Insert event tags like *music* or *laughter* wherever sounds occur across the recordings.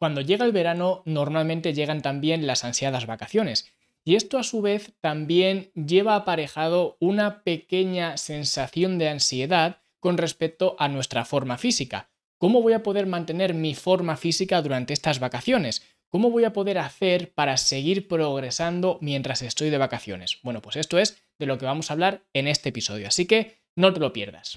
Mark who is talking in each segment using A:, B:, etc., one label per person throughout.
A: cuando llega el verano normalmente llegan también las ansiadas vacaciones. Y esto a su vez también lleva aparejado una pequeña sensación de ansiedad con respecto a nuestra forma física. ¿Cómo voy a poder mantener mi forma física durante estas vacaciones? ¿Cómo voy a poder hacer para seguir progresando mientras estoy de vacaciones? Bueno, pues esto es de lo que vamos a hablar en este episodio, así que no te lo pierdas.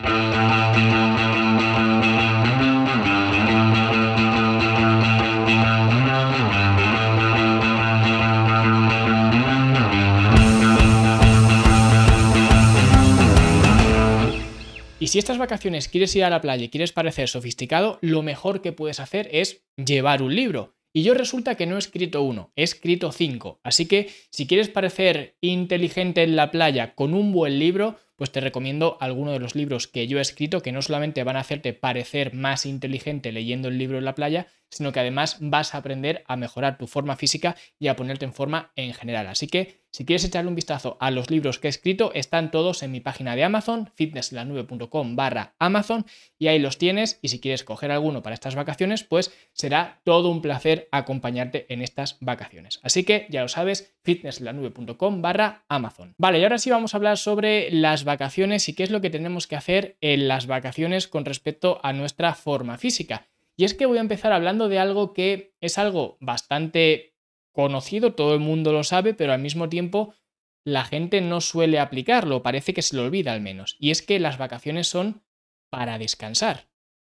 A: Y si estas vacaciones quieres ir a la playa y quieres parecer sofisticado, lo mejor que puedes hacer es llevar un libro. Y yo resulta que no he escrito uno, he escrito cinco. Así que si quieres parecer inteligente en la playa con un buen libro, pues te recomiendo alguno de los libros que yo he escrito que no solamente van a hacerte parecer más inteligente leyendo el libro en la playa, sino que además vas a aprender a mejorar tu forma física y a ponerte en forma en general. Así que si quieres echarle un vistazo a los libros que he escrito, están todos en mi página de Amazon, fitnesslanube.com barra Amazon, y ahí los tienes. Y si quieres coger alguno para estas vacaciones, pues será todo un placer acompañarte en estas vacaciones. Así que ya lo sabes, fitnesslanube.com barra Amazon. Vale, y ahora sí vamos a hablar sobre las vacaciones y qué es lo que tenemos que hacer en las vacaciones con respecto a nuestra forma física. Y es que voy a empezar hablando de algo que es algo bastante conocido, todo el mundo lo sabe, pero al mismo tiempo la gente no suele aplicarlo, parece que se lo olvida al menos. Y es que las vacaciones son para descansar,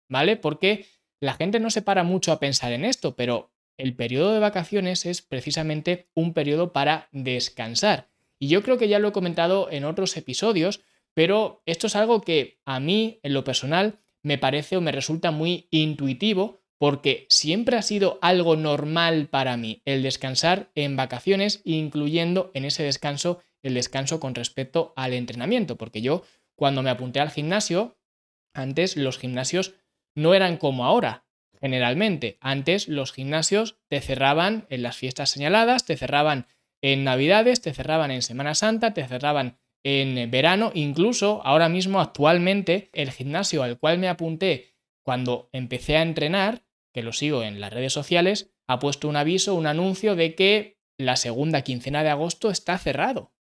A: ¿vale? Porque la gente no se para mucho a pensar en esto, pero el periodo de vacaciones es precisamente un periodo para descansar. Y yo creo que ya lo he comentado en otros episodios, pero esto es algo que a mí, en lo personal, me parece o me resulta muy intuitivo porque siempre ha sido algo normal para mí el descansar en vacaciones, incluyendo en ese descanso el descanso con respecto al entrenamiento, porque yo cuando me apunté al gimnasio, antes los gimnasios no eran como ahora, generalmente. Antes los gimnasios te cerraban en las fiestas señaladas, te cerraban en Navidades, te cerraban en Semana Santa, te cerraban en verano, incluso ahora mismo actualmente el gimnasio al cual me apunté cuando empecé a entrenar, que lo sigo en las redes sociales, ha puesto un aviso, un anuncio de que la segunda quincena de agosto está cerrado,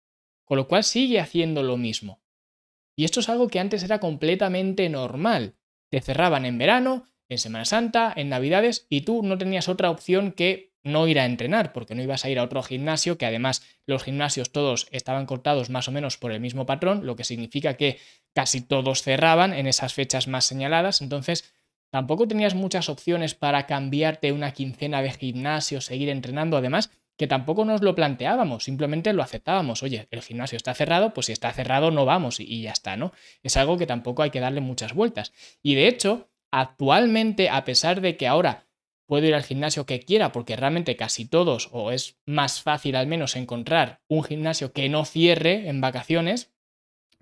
A: con lo cual sigue haciendo lo mismo. Y esto es algo que antes era completamente normal. Te cerraban en verano, en Semana Santa, en Navidades, y tú no tenías otra opción que no ir a entrenar, porque no ibas a ir a otro gimnasio, que además los gimnasios todos estaban cortados más o menos por el mismo patrón, lo que significa que casi todos cerraban en esas fechas más señaladas, entonces tampoco tenías muchas opciones para cambiarte una quincena de gimnasio, seguir entrenando, además que tampoco nos lo planteábamos, simplemente lo aceptábamos. Oye, el gimnasio está cerrado, pues si está cerrado no vamos y, ya está, ¿no? Es algo que tampoco hay que darle muchas vueltas. Y de hecho, actualmente, a pesar de que ahora puedo ir al gimnasio que quiera, porque realmente casi todos, o es más fácil al menos encontrar un gimnasio que no cierre en vacaciones,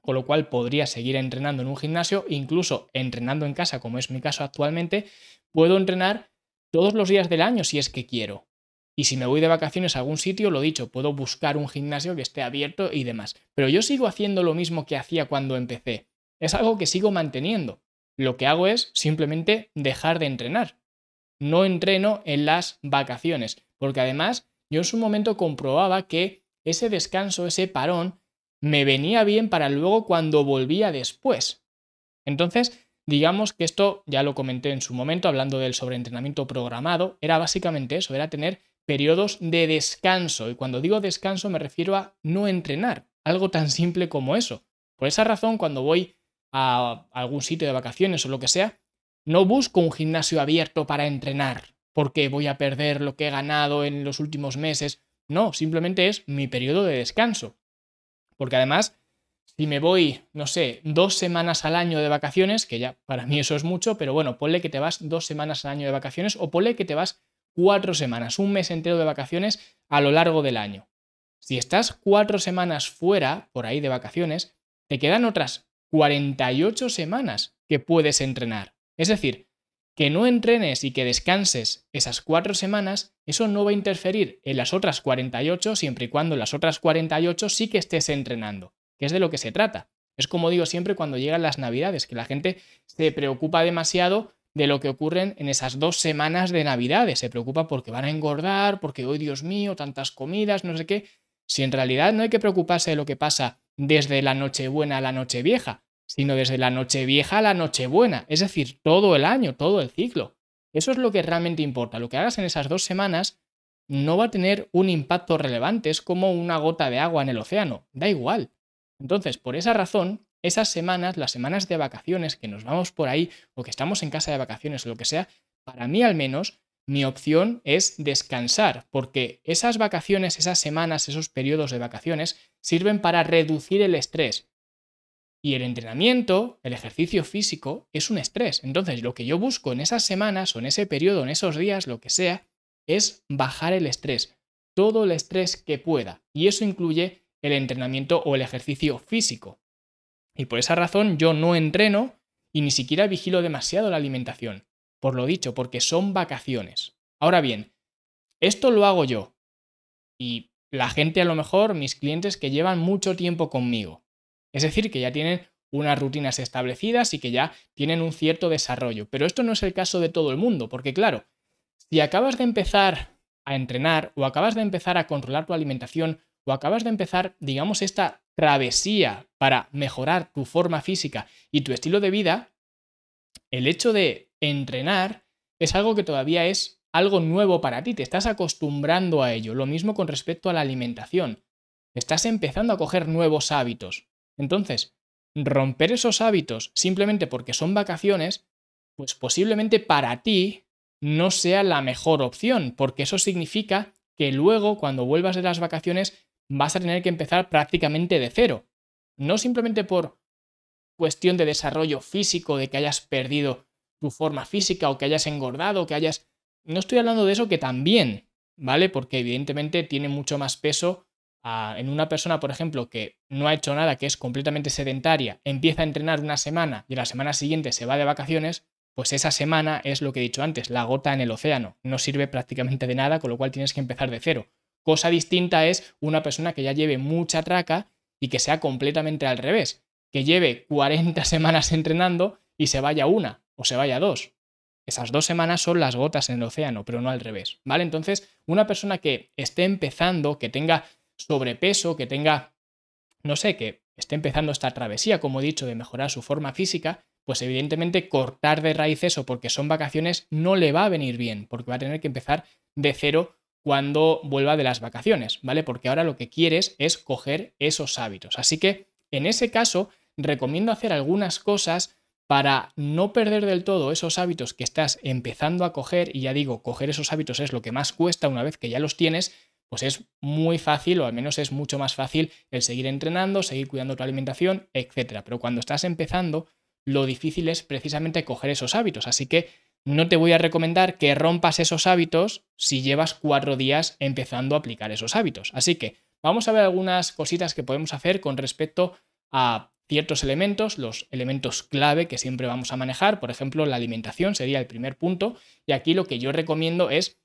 A: con lo cual podría seguir entrenando en un gimnasio, incluso entrenando en casa, como es mi caso actualmente, puedo entrenar todos los días del año si es que quiero. Y si me voy de vacaciones a algún sitio, lo dicho, puedo buscar un gimnasio que esté abierto y demás. Pero yo sigo haciendo lo mismo que hacía cuando empecé. Es algo que sigo manteniendo. Lo que hago es simplemente dejar de entrenar no entreno en las vacaciones, porque además yo en su momento comprobaba que ese descanso, ese parón, me venía bien para luego cuando volvía después. Entonces, digamos que esto ya lo comenté en su momento hablando del sobreentrenamiento programado, era básicamente eso, era tener periodos de descanso. Y cuando digo descanso me refiero a no entrenar, algo tan simple como eso. Por esa razón, cuando voy a algún sitio de vacaciones o lo que sea, no busco un gimnasio abierto para entrenar porque voy a perder lo que he ganado en los últimos meses. No, simplemente es mi periodo de descanso. Porque además, si me voy, no sé, dos semanas al año de vacaciones, que ya para mí eso es mucho, pero bueno, ponle que te vas dos semanas al año de vacaciones o ponle que te vas cuatro semanas, un mes entero de vacaciones a lo largo del año. Si estás cuatro semanas fuera, por ahí de vacaciones, te quedan otras 48 semanas que puedes entrenar. Es decir, que no entrenes y que descanses esas cuatro semanas, eso no va a interferir en las otras 48 siempre y cuando las otras 48 sí que estés entrenando, que es de lo que se trata. Es como digo siempre cuando llegan las navidades, que la gente se preocupa demasiado de lo que ocurren en esas dos semanas de Navidades. Se preocupa porque van a engordar, porque, oh Dios mío, tantas comidas, no sé qué. Si en realidad no hay que preocuparse de lo que pasa desde la Nochebuena a la Nochevieja, sino desde la Nochevieja a la Nochebuena, es decir, todo el año, todo el ciclo. Eso es lo que realmente importa. Lo que hagas en esas dos semanas no va a tener un impacto relevante, es como una gota de agua en el océano, da igual. Entonces, por esa razón, esas semanas, las semanas de vacaciones que nos vamos por ahí o que estamos en casa de vacaciones o lo que sea, para mí al menos, mi opción es descansar, porque esas vacaciones, esas semanas, esos periodos de vacaciones sirven para reducir el estrés. Y el entrenamiento, el ejercicio físico, es un estrés. Entonces, lo que yo busco en esas semanas o en ese periodo, en esos días, lo que sea, es bajar el estrés, todo el estrés que pueda. Y eso incluye el entrenamiento o el ejercicio físico. Y por esa razón yo no entreno y ni siquiera vigilo demasiado la alimentación. Por lo dicho, porque son vacaciones. Ahora bien, esto lo hago yo. Y la gente a lo mejor, mis clientes que llevan mucho tiempo conmigo. Es decir, que ya tienen unas rutinas establecidas y que ya tienen un cierto desarrollo. Pero esto no es el caso de todo el mundo, porque claro, si acabas de empezar a entrenar o acabas de empezar a controlar tu alimentación o acabas de empezar, digamos, esta travesía para mejorar tu forma física y tu estilo de vida, el hecho de entrenar es algo que todavía es algo nuevo para ti, te estás acostumbrando a ello. Lo mismo con respecto a la alimentación. Estás empezando a coger nuevos hábitos. Entonces, romper esos hábitos simplemente porque son vacaciones, pues posiblemente para ti no sea la mejor opción, porque eso significa que luego, cuando vuelvas de las vacaciones, vas a tener que empezar prácticamente de cero. No simplemente por cuestión de desarrollo físico, de que hayas perdido tu forma física o que hayas engordado, o que hayas... No estoy hablando de eso que también, ¿vale? Porque evidentemente tiene mucho más peso en una persona, por ejemplo, que no ha hecho nada, que es completamente sedentaria, empieza a entrenar una semana y la semana siguiente se va de vacaciones, pues esa semana es lo que he dicho antes, la gota en el océano. No sirve prácticamente de nada, con lo cual tienes que empezar de cero. Cosa distinta es una persona que ya lleve mucha traca y que sea completamente al revés, que lleve 40 *laughs* semanas entrenando y se vaya una o se vaya dos. Esas dos semanas son las gotas en el océano, pero no al revés, ¿vale? Entonces, una persona que esté empezando, que tenga sobrepeso, que tenga, no sé, que esté empezando esta travesía, como he dicho, de mejorar su forma física, pues evidentemente cortar de raíz eso porque son vacaciones no le va a venir bien, porque va a tener que empezar de cero cuando vuelva de las vacaciones, ¿vale? Porque ahora lo que quieres es coger esos hábitos. Así que en ese caso recomiendo hacer algunas cosas para no perder del todo esos hábitos que estás empezando a coger, y ya digo, coger esos hábitos es lo que más cuesta una vez que ya los tienes, pues es muy fácil, o al menos es mucho más fácil el seguir entrenando, seguir cuidando tu alimentación, etc. Pero cuando estás empezando, lo difícil es precisamente coger esos hábitos. Así que no te voy a recomendar que rompas esos hábitos si llevas cuatro días empezando a aplicar esos hábitos. Así que vamos a ver algunas cositas que podemos hacer con respecto a ciertos elementos, los elementos clave que siempre vamos a manejar. Por ejemplo, la alimentación sería el primer punto. Y aquí lo que yo recomiendo es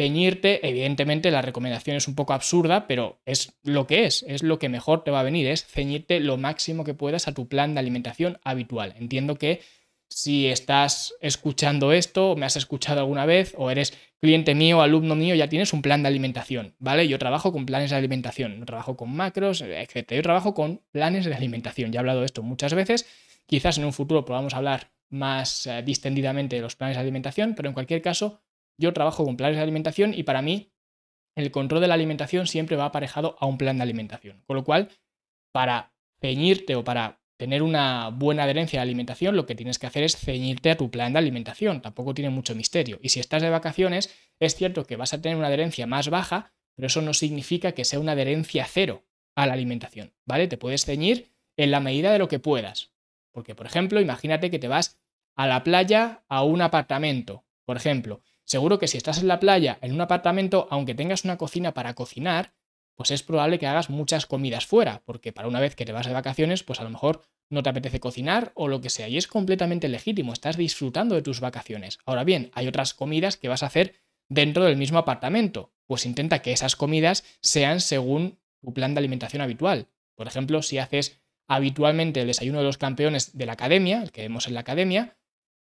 A: ceñirte, evidentemente la recomendación es un poco absurda, pero es lo que es, es lo que mejor te va a venir, es ceñirte lo máximo que puedas a tu plan de alimentación habitual. Entiendo que si estás escuchando esto, me has escuchado alguna vez, o eres cliente mío, alumno mío, ya tienes un plan de alimentación, ¿vale? Yo trabajo con planes de alimentación, no trabajo con macros, etc. Yo trabajo con planes de alimentación, ya he hablado de esto muchas veces, quizás en un futuro podamos hablar más eh, distendidamente de los planes de alimentación, pero en cualquier caso, yo trabajo con planes de alimentación y para mí el control de la alimentación siempre va aparejado a un plan de alimentación. Con lo cual, para ceñirte o para tener una buena adherencia a la alimentación, lo que tienes que hacer es ceñirte a tu plan de alimentación. Tampoco tiene mucho misterio. Y si estás de vacaciones, es cierto que vas a tener una adherencia más baja, pero eso no significa que sea una adherencia cero a la alimentación, ¿vale? Te puedes ceñir en la medida de lo que puedas. Porque, por ejemplo, imagínate que te vas a la playa a un apartamento, por ejemplo. Seguro que si estás en la playa, en un apartamento, aunque tengas una cocina para cocinar, pues es probable que hagas muchas comidas fuera, porque para una vez que te vas de vacaciones, pues a lo mejor no te apetece cocinar o lo que sea, y es completamente legítimo, estás disfrutando de tus vacaciones. Ahora bien, hay otras comidas que vas a hacer dentro del mismo apartamento, pues intenta que esas comidas sean según tu plan de alimentación habitual. Por ejemplo, si haces habitualmente el desayuno de los campeones de la academia, el que vemos en la academia,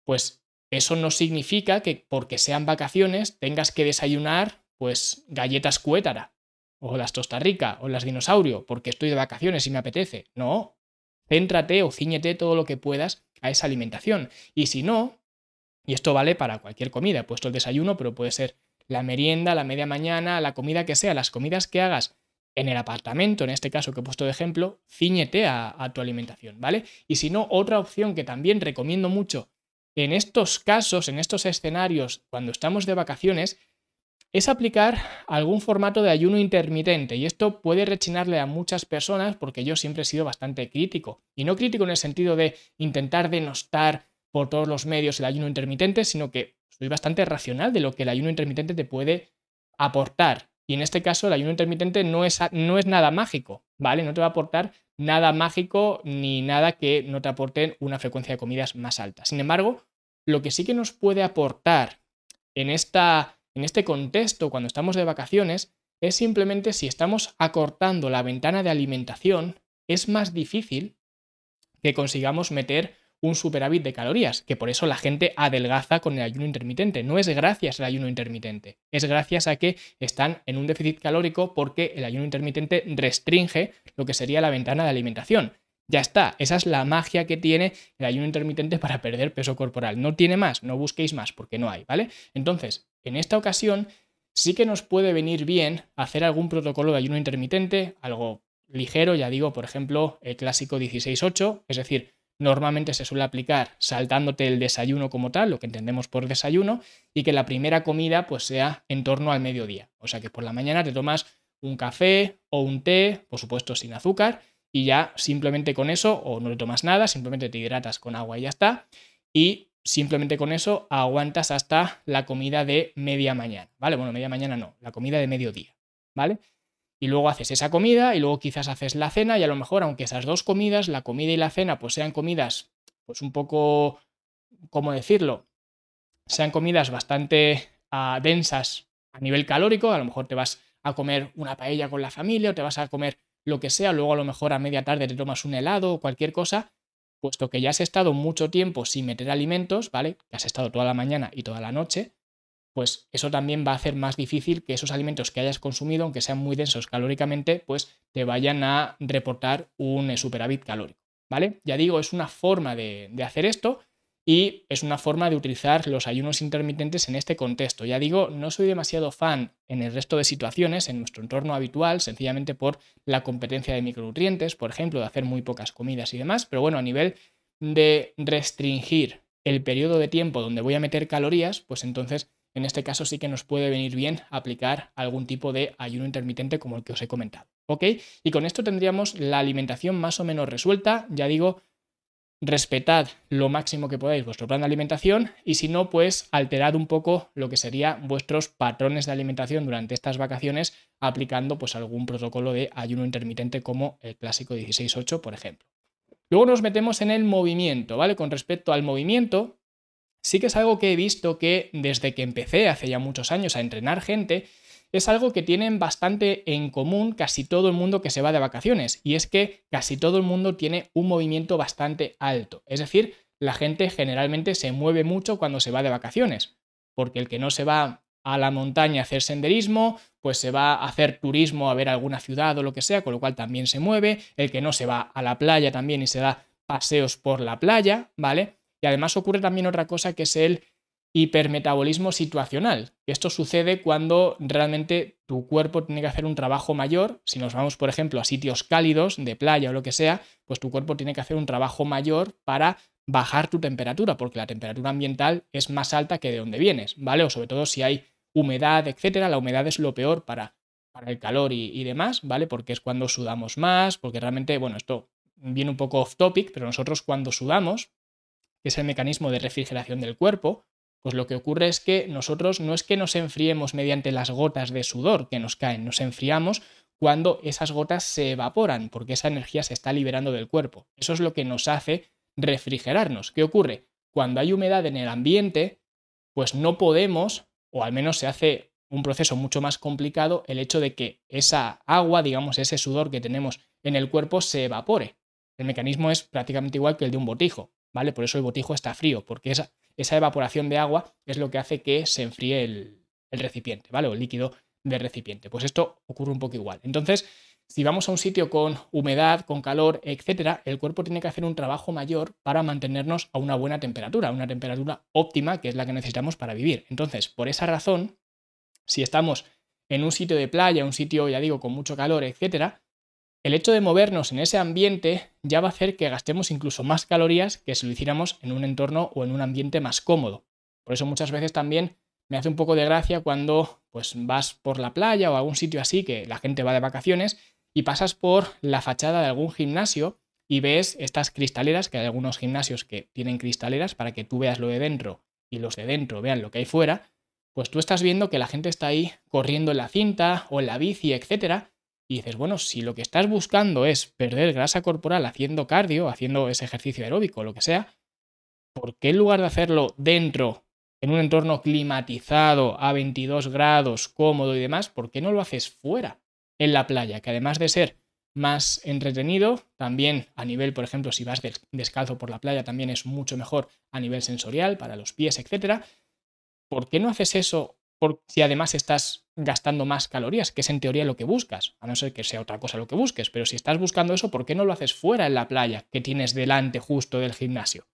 A: pues eso no significa que porque sean vacaciones tengas que desayunar pues galletas cuétara o las Tosta Rica o las dinosaurio porque estoy de vacaciones y me apetece. No, céntrate o ciñete todo lo que puedas a esa alimentación. Y si no, y esto vale para cualquier comida, he puesto el desayuno, pero puede ser la merienda, la media mañana, la comida que sea, las comidas que hagas en el apartamento, en este caso que he puesto de ejemplo, ciñete a, a tu alimentación, ¿vale? Y si no, otra opción que también recomiendo mucho en estos casos, en estos escenarios, cuando estamos de vacaciones, es aplicar algún formato de ayuno intermitente. Y esto puede rechinarle a muchas personas porque yo siempre he sido bastante crítico. Y no crítico en el sentido de intentar denostar por todos los medios el ayuno intermitente, sino que soy bastante racional de lo que el ayuno intermitente te puede aportar. Y en este caso el ayuno intermitente no es, no es nada mágico, ¿vale? No te va a aportar nada mágico ni nada que no te aporte una frecuencia de comidas más alta. Sin embargo, lo que sí que nos puede aportar en, esta, en este contexto cuando estamos de vacaciones es simplemente si estamos acortando la ventana de alimentación, es más difícil que consigamos meter un superávit de calorías, que por eso la gente adelgaza con el ayuno intermitente. No es gracias al ayuno intermitente, es gracias a que están en un déficit calórico porque el ayuno intermitente restringe lo que sería la ventana de alimentación. Ya está, esa es la magia que tiene el ayuno intermitente para perder peso corporal. No tiene más, no busquéis más porque no hay, ¿vale? Entonces, en esta ocasión sí que nos puede venir bien hacer algún protocolo de ayuno intermitente, algo ligero, ya digo, por ejemplo, el clásico 16-8, es decir, normalmente se suele aplicar saltándote el desayuno como tal, lo que entendemos por desayuno, y que la primera comida pues sea en torno al mediodía. O sea que por la mañana te tomas un café o un té, por supuesto sin azúcar, y ya simplemente con eso, o no le tomas nada, simplemente te hidratas con agua y ya está, y simplemente con eso aguantas hasta la comida de media mañana, ¿vale? Bueno, media mañana no, la comida de mediodía, ¿vale? Y luego haces esa comida y luego quizás haces la cena y a lo mejor aunque esas dos comidas, la comida y la cena, pues sean comidas pues un poco, ¿cómo decirlo? Sean comidas bastante ah, densas a nivel calórico, a lo mejor te vas a comer una paella con la familia o te vas a comer lo que sea, luego a lo mejor a media tarde te tomas un helado o cualquier cosa, puesto que ya has estado mucho tiempo sin meter alimentos, ¿vale? Que has estado toda la mañana y toda la noche, pues eso también va a hacer más difícil que esos alimentos que hayas consumido, aunque sean muy densos calóricamente, pues te vayan a reportar un eh, superávit calórico, ¿vale? Ya digo, es una forma de, de hacer esto y es una forma de utilizar los ayunos intermitentes en este contexto. Ya digo, no soy demasiado fan en el resto de situaciones, en nuestro entorno habitual, sencillamente por la competencia de micronutrientes, por ejemplo, de hacer muy pocas comidas y demás, pero bueno, a nivel de restringir el periodo de tiempo donde voy a meter calorías, pues entonces en este caso sí que nos puede venir bien aplicar algún tipo de ayuno intermitente como el que os he comentado. ¿Ok? Y con esto tendríamos la alimentación más o menos resuelta. Ya digo, respetad lo máximo que podáis vuestro plan de alimentación y si no, pues alterad un poco lo que serían vuestros patrones de alimentación durante estas vacaciones aplicando pues algún protocolo de ayuno intermitente como el clásico 16-8, por ejemplo. Luego nos metemos en el movimiento, ¿vale? Con respecto al movimiento, sí que es algo que he visto que desde que empecé hace ya muchos años a entrenar gente, es algo que tienen bastante en común casi todo el mundo que se va de vacaciones, y es que casi todo el mundo tiene un movimiento bastante alto. Es decir, la gente generalmente se mueve mucho cuando se va de vacaciones, porque el que no se va a la montaña a hacer senderismo, pues se va a hacer turismo a ver alguna ciudad o lo que sea, con lo cual también se mueve, el que no se va a la playa también y se da paseos por la playa, ¿vale? Y además ocurre también otra cosa que es el hipermetabolismo situacional. Esto sucede cuando realmente tu cuerpo tiene que hacer un trabajo mayor. Si nos vamos, por ejemplo, a sitios cálidos, de playa o lo que sea, pues tu cuerpo tiene que hacer un trabajo mayor para bajar tu temperatura, porque la temperatura ambiental es más alta que de donde vienes, ¿vale? O sobre todo si hay humedad, etcétera. La humedad es lo peor para, para el calor y, y demás, ¿vale? Porque es cuando sudamos más, porque realmente, bueno, esto viene un poco off topic, pero nosotros cuando sudamos, que es el mecanismo de refrigeración del cuerpo, pues lo que ocurre es que nosotros no es que nos enfriemos mediante las gotas de sudor que nos caen, nos enfriamos cuando esas gotas se evaporan, porque esa energía se está liberando del cuerpo. Eso es lo que nos hace refrigerarnos. ¿Qué ocurre? Cuando hay humedad en el ambiente, pues no podemos, o al menos se hace un proceso mucho más complicado, el hecho de que esa agua, digamos, ese sudor que tenemos en el cuerpo se evapore. El mecanismo es prácticamente igual que el de un botijo. ¿Vale? Por eso el botijo está frío, porque esa, esa evaporación de agua es lo que hace que se enfríe el, el recipiente, ¿vale? O el líquido del recipiente. Pues esto ocurre un poco igual. Entonces, si vamos a un sitio con humedad, con calor, etcétera, el cuerpo tiene que hacer un trabajo mayor para mantenernos a una buena temperatura, una temperatura óptima que es la que necesitamos para vivir. Entonces, por esa razón, si estamos en un sitio de playa, un sitio, ya digo, con mucho calor, etcétera, el hecho de movernos en ese ambiente ya va a hacer que gastemos incluso más calorías que si lo hiciéramos en un entorno o en un ambiente más cómodo. Por eso muchas veces también me hace un poco de gracia cuando pues vas por la playa o algún sitio así que la gente va de vacaciones y pasas por la fachada de algún gimnasio y ves estas cristaleras, que hay algunos gimnasios que tienen cristaleras para que tú veas lo de dentro y los de dentro vean lo que hay fuera, pues tú estás viendo que la gente está ahí corriendo en la cinta o en la bici, etcétera, y dices, bueno, si lo que estás buscando es perder grasa corporal haciendo cardio, haciendo ese ejercicio aeróbico, lo que sea, ¿por qué en lugar de hacerlo dentro, en un entorno climatizado, a 22 grados, cómodo y demás, ¿por qué no lo haces fuera? en la playa, que además de ser más entretenido, también a nivel, por ejemplo, si vas descalzo por la playa, también es mucho mejor a nivel sensorial, para los pies, etc. ¿Por qué no haces eso si además estás gastando más calorías, que es en teoría lo que buscas? A no ser que sea otra cosa lo que busques, pero si estás buscando eso, ¿por qué no lo haces fuera en la playa, que tienes delante justo del gimnasio?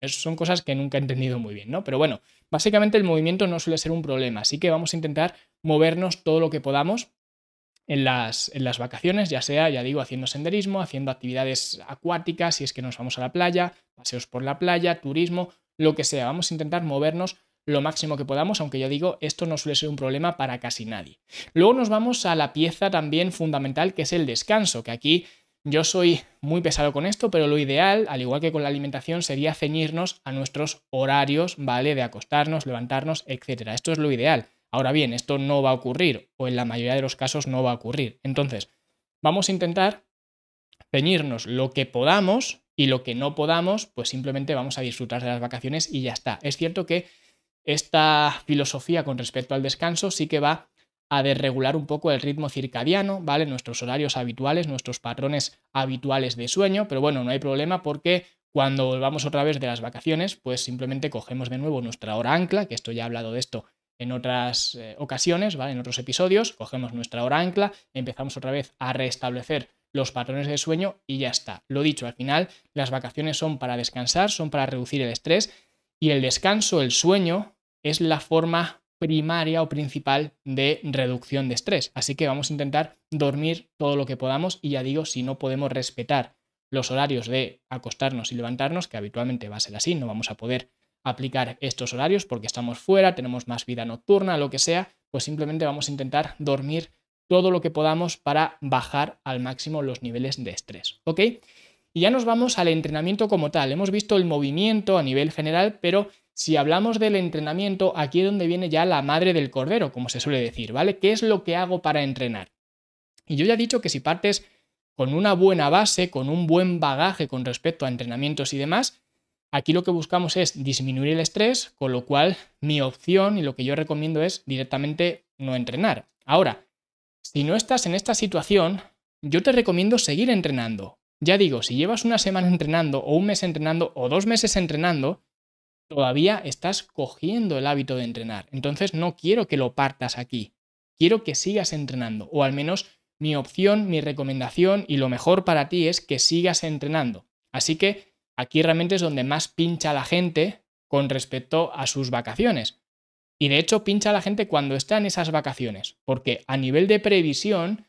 A: Esas son cosas que nunca he entendido muy bien, ¿no? Pero bueno, básicamente el movimiento no suele ser un problema, así que vamos a intentar movernos todo lo que podamos en las, en las vacaciones, ya sea, ya digo, haciendo senderismo, haciendo actividades acuáticas, si es que nos vamos a la playa, paseos por la playa, turismo, lo que sea. Vamos a intentar movernos lo máximo que podamos, aunque ya digo, esto no suele ser un problema para casi nadie. Luego nos vamos a la pieza también fundamental que es el descanso, que aquí yo soy muy pesado con esto, pero lo ideal, al igual que con la alimentación, sería ceñirnos a nuestros horarios, ¿vale? De acostarnos, levantarnos, etcétera. Esto es lo ideal. Ahora bien, esto no va a ocurrir, o en la mayoría de los casos no va a ocurrir. Entonces, vamos a intentar ceñirnos lo que podamos y lo que no podamos, pues simplemente vamos a disfrutar de las vacaciones y ya está. Es cierto que esta filosofía con respecto al descanso sí que va a desregular un poco el ritmo circadiano, ¿vale? Nuestros horarios habituales, nuestros patrones habituales de sueño, pero bueno, no hay problema porque cuando volvamos otra vez de las vacaciones, pues simplemente cogemos de nuevo nuestra hora ancla, que esto ya he hablado de esto en otras eh, ocasiones, ¿vale? En otros episodios, cogemos nuestra hora ancla, empezamos otra vez a restablecer los patrones de sueño y ya está. Lo dicho, al final las vacaciones son para descansar, son para reducir el estrés y el descanso, el sueño, es la forma primaria o principal de reducción de estrés. Así que vamos a intentar dormir todo lo que podamos y ya digo, si no podemos respetar los horarios de acostarnos y levantarnos, que habitualmente va a ser así, no vamos a poder aplicar estos horarios porque estamos fuera, tenemos más vida nocturna, lo que sea, pues simplemente vamos a intentar dormir todo lo que podamos para bajar al máximo los niveles de estrés, ¿ok? Y ya nos vamos al entrenamiento como tal. Hemos visto el movimiento a nivel general, pero si hablamos del entrenamiento, aquí es donde viene ya la madre del cordero, como se suele decir, ¿vale? ¿Qué es lo que hago para entrenar? Y yo ya he dicho que si partes con una buena base, con un buen bagaje con respecto a entrenamientos y demás, Aquí lo que buscamos es disminuir el estrés, con lo cual mi opción y lo que yo recomiendo es directamente no entrenar. Ahora, si no estás en esta situación, yo te recomiendo seguir entrenando. Ya digo, si llevas una semana entrenando o un mes entrenando o dos meses entrenando, todavía estás cogiendo el hábito de entrenar. Entonces no quiero que lo partas aquí. Quiero que sigas entrenando. O al menos mi opción, mi recomendación y lo mejor para ti es que sigas entrenando. Así que Aquí realmente es donde más pincha la gente con respecto a sus vacaciones. Y de hecho pincha la gente cuando está en esas vacaciones, porque a nivel de previsión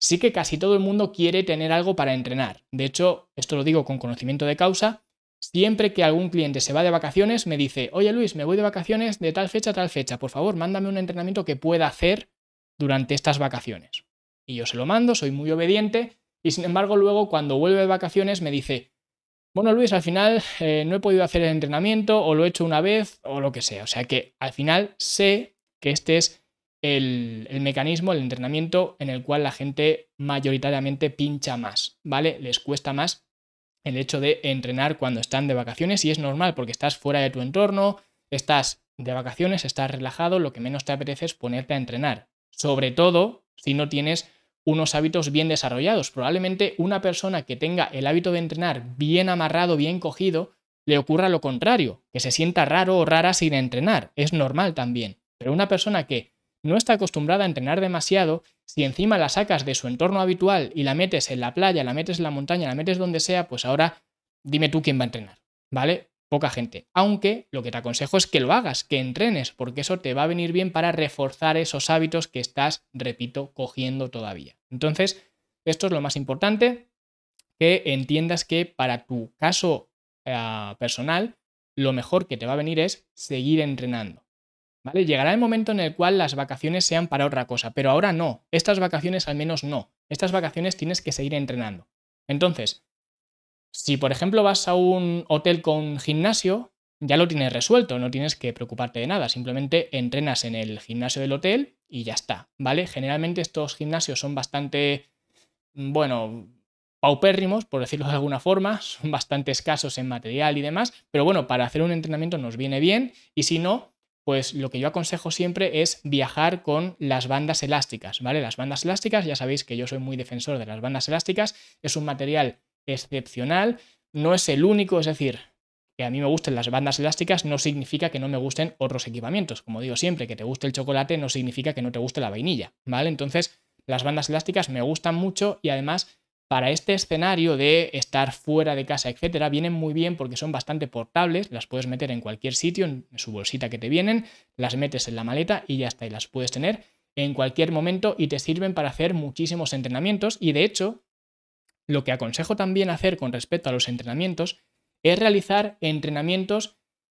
A: sí que casi todo el mundo quiere tener algo para entrenar. De hecho, esto lo digo con conocimiento de causa, siempre que algún cliente se va de vacaciones me dice, oye Luis, me voy de vacaciones de tal fecha a tal fecha, por favor, mándame un entrenamiento que pueda hacer durante estas vacaciones. Y yo se lo mando, soy muy obediente, y sin embargo luego cuando vuelve de vacaciones me dice, bueno, Luis, al final eh, no he podido hacer el entrenamiento o lo he hecho una vez o lo que sea. O sea que al final sé que este es el, mecanismo, el entrenamiento en el cual la gente mayoritariamente pincha más, ¿vale? Les cuesta más el hecho de entrenar cuando están de vacaciones y es normal porque estás fuera de tu entorno, estás de vacaciones, estás relajado, lo que menos te apetece es ponerte a entrenar. Sobre todo si no tienes unos hábitos bien desarrollados. Probablemente una persona que tenga el hábito de entrenar bien amarrado, bien cogido, le ocurra lo contrario, que se sienta raro o rara sin entrenar. Es normal también. Pero una persona que no está acostumbrada a entrenar demasiado, si encima la sacas de su entorno habitual y la metes en la playa, la metes en la montaña, la metes donde sea, pues ahora dime tú quién va a entrenar, ¿vale? Poca gente. Aunque lo que te aconsejo es que lo hagas, que entrenes, porque eso te va a venir bien para reforzar esos hábitos que estás, repito, cogiendo todavía. Entonces, esto es lo más importante, que entiendas que para tu caso eh, personal, lo mejor que te va a venir es seguir entrenando. Llegará el momento en el cual las vacaciones sean para otra cosa, pero ahora no. Estas vacaciones al menos no. Estas vacaciones tienes que seguir entrenando. Entonces, si por ejemplo vas a un hotel con gimnasio, ya lo tienes resuelto, no tienes que preocuparte de nada, simplemente entrenas en el gimnasio del hotel y ya está, ¿vale? Generalmente estos gimnasios son bastante, bueno, paupérrimos, por decirlo de alguna forma, son bastante escasos en material y demás, pero bueno, para hacer un entrenamiento nos viene bien y si no, pues lo que yo aconsejo siempre es viajar con las bandas elásticas, ¿vale? Las bandas elásticas, ya sabéis que yo soy muy defensor de las bandas elásticas, es un material excepcional, no es el único, es decir, que a mí me gusten las bandas elásticas no significa que no me gusten otros equipamientos. Como digo siempre, que te guste el chocolate no significa que no te guste la vainilla, ¿vale? Entonces, las bandas elásticas me gustan mucho y además para este escenario de estar fuera de casa, etcétera, vienen muy bien porque son bastante portables, las puedes meter en cualquier sitio, en su bolsita que te vienen, las metes en la maleta y ya está, y las puedes tener en cualquier momento y te sirven para hacer muchísimos entrenamientos y de hecho, lo que aconsejo también hacer con respecto a los entrenamientos es realizar entrenamientos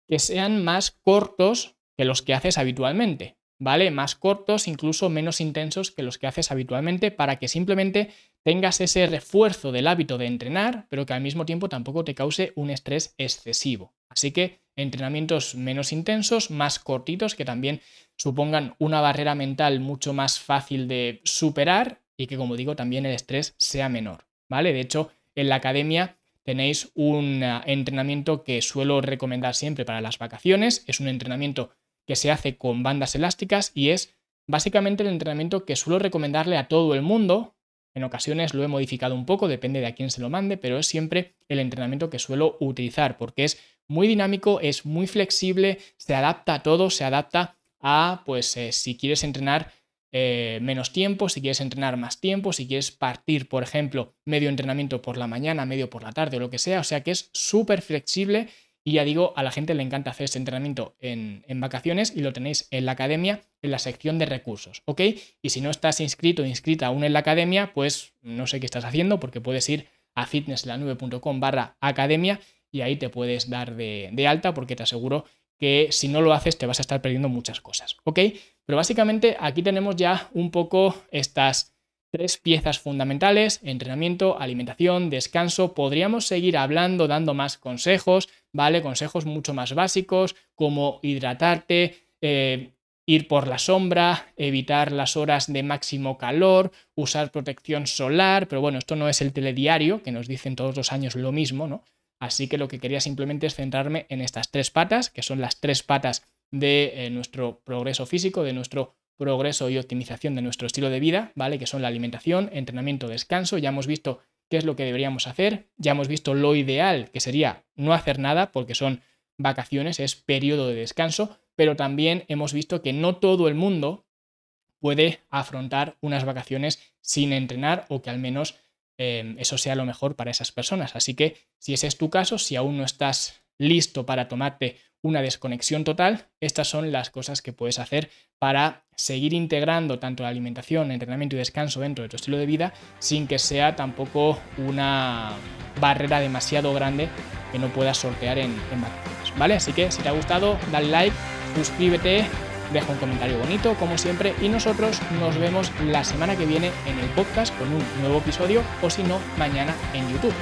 A: que sean más cortos que los que haces habitualmente. ¿Vale? Más cortos, incluso menos intensos que los que haces habitualmente, para que simplemente tengas ese refuerzo del hábito de entrenar, pero que al mismo tiempo tampoco te cause un estrés excesivo. Así que entrenamientos menos intensos, más cortitos, que también supongan una barrera mental mucho más fácil de superar y que, como digo, también el estrés sea menor, ¿vale? De hecho, en la academia tenéis un entrenamiento que suelo recomendar siempre para las vacaciones. Es un entrenamiento que se hace con bandas elásticas y es básicamente el entrenamiento que suelo recomendarle a todo el mundo. En ocasiones lo he modificado un poco, depende de a quién se lo mande, pero es siempre el entrenamiento que suelo utilizar porque es muy dinámico, es muy flexible, se adapta a todo, se adapta a, pues, eh, si quieres entrenar eh, menos tiempo, si quieres entrenar más tiempo, si quieres partir, por ejemplo, medio entrenamiento por la mañana, medio por la tarde o lo que sea. O sea que es súper flexible y ya digo, a la gente le encanta hacer este entrenamiento en, vacaciones y lo tenéis en la academia, en la sección de recursos, ¿ok? Y si no estás inscrito o inscrita aún en la academia, pues no sé qué estás haciendo porque puedes ir a fitnesslanube.com barra academia y ahí te puedes dar de, de alta porque te aseguro que si no lo haces te vas a estar perdiendo muchas cosas, ¿ok? Pero básicamente aquí tenemos ya un poco estas Tres piezas fundamentales, entrenamiento, alimentación, descanso. Podríamos seguir hablando, dando más consejos, ¿vale? Consejos mucho más básicos, como hidratarte, eh, ir por la sombra, evitar las horas de máximo calor, usar protección solar, pero bueno, esto no es el telediario, que nos dicen todos los años lo mismo, ¿no? Así que lo que quería simplemente es centrarme en estas tres patas, que son las tres patas de eh, nuestro progreso físico, de nuestro progreso y optimización de nuestro estilo de vida, ¿vale? Que son la alimentación, entrenamiento, descanso. Ya hemos visto qué es lo que deberíamos hacer, ya hemos visto lo ideal, que sería no hacer nada, porque son vacaciones, es periodo de descanso, pero también hemos visto que no todo el mundo puede afrontar unas vacaciones sin entrenar o que al menos eh, eso sea lo mejor para esas personas. Así que si ese es tu caso, si aún no estás listo para tomarte una desconexión total, estas son las cosas que puedes hacer para seguir integrando tanto la alimentación, entrenamiento y descanso dentro de tu estilo de vida sin que sea tampoco una barrera demasiado grande que no puedas sortear en, en vacaciones, ¿vale? Así que si te ha gustado, dale like, suscríbete, deja un comentario bonito como siempre y nosotros nos vemos la semana que viene en el podcast con un nuevo episodio o si no, mañana en YouTube.